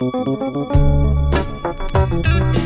Música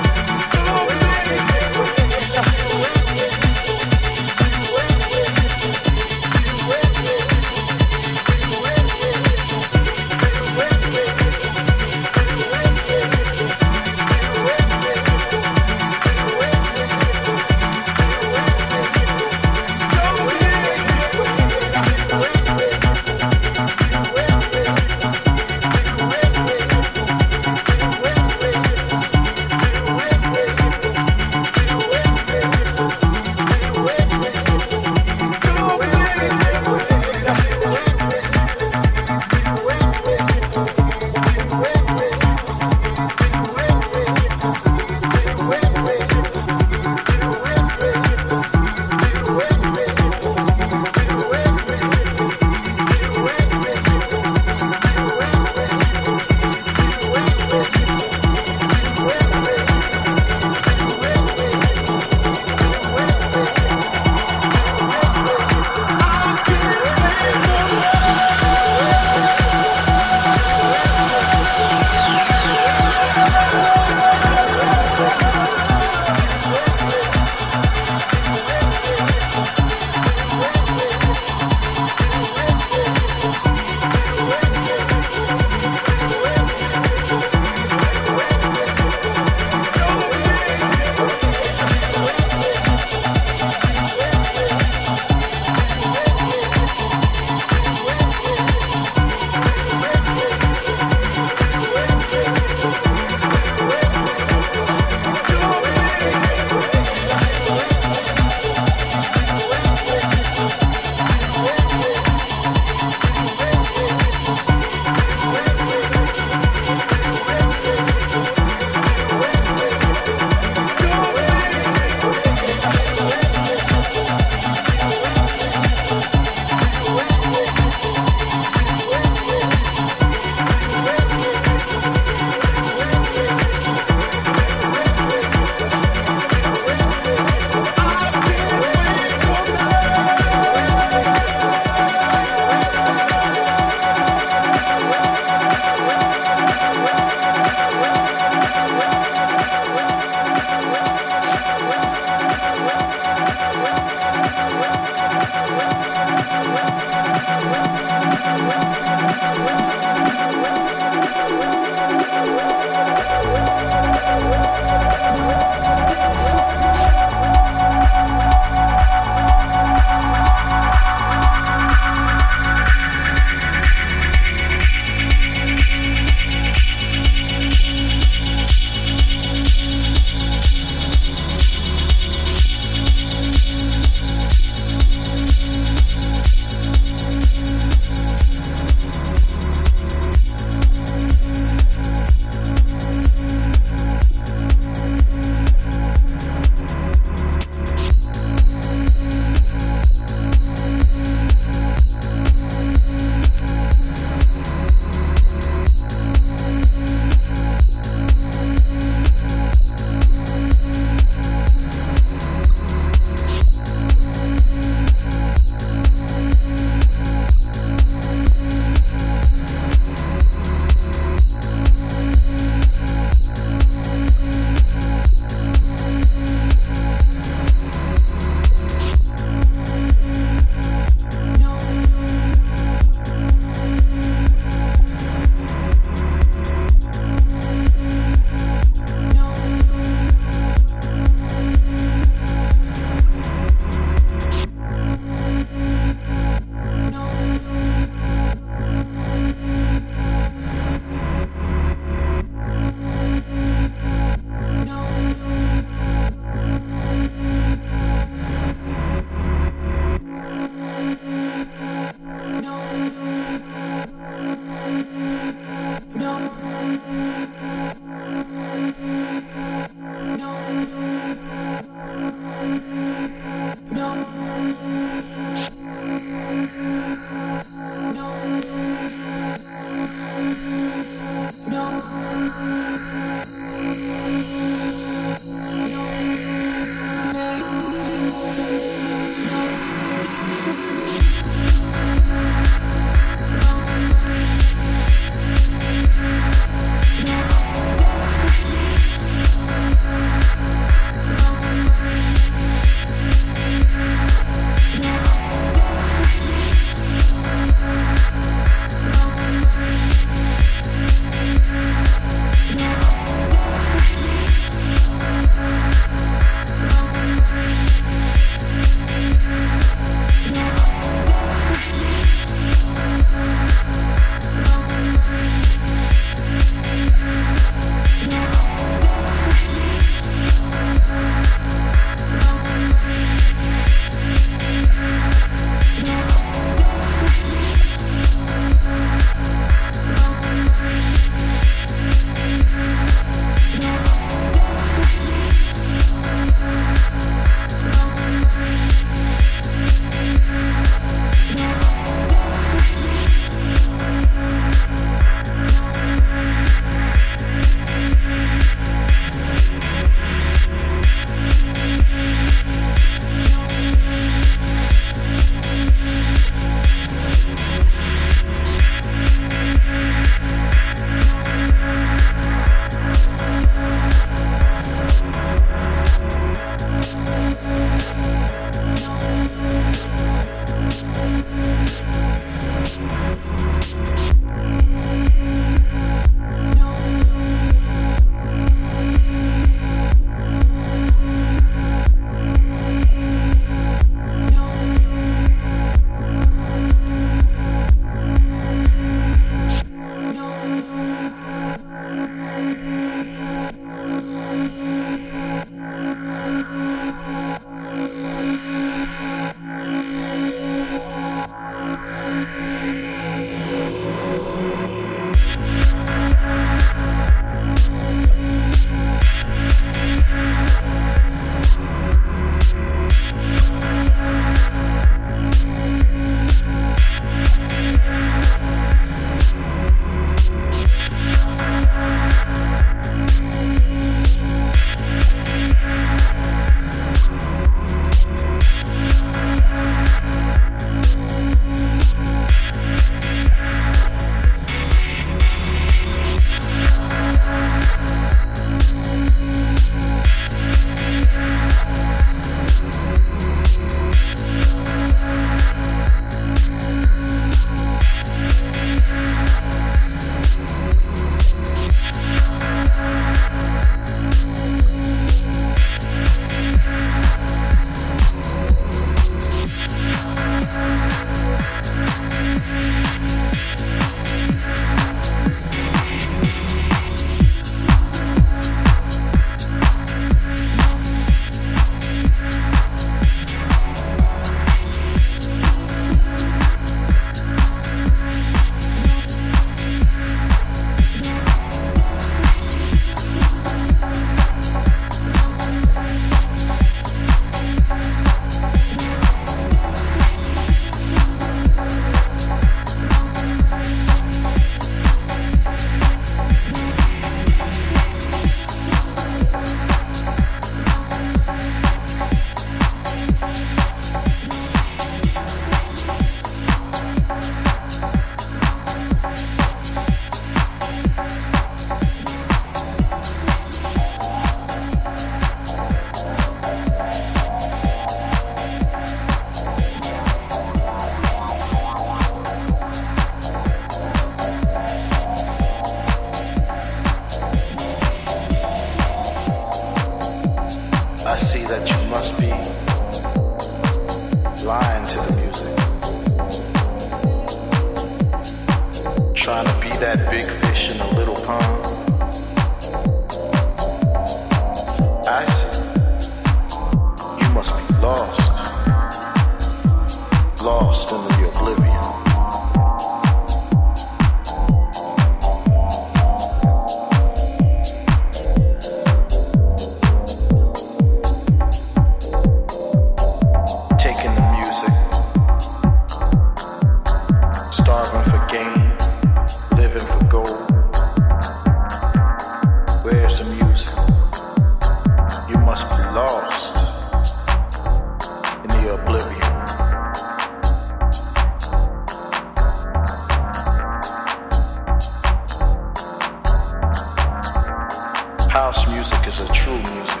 music is a true music.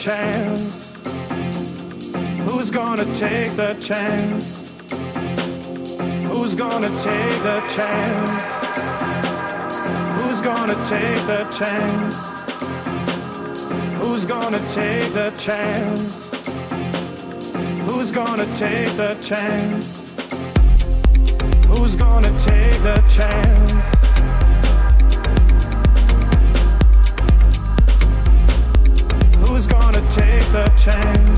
Chance? Who's gonna take the chance? Who's gonna take the chance? Who's gonna take the chance? Who's gonna take the chance? Who's gonna take the chance? Who's gonna take the chance? time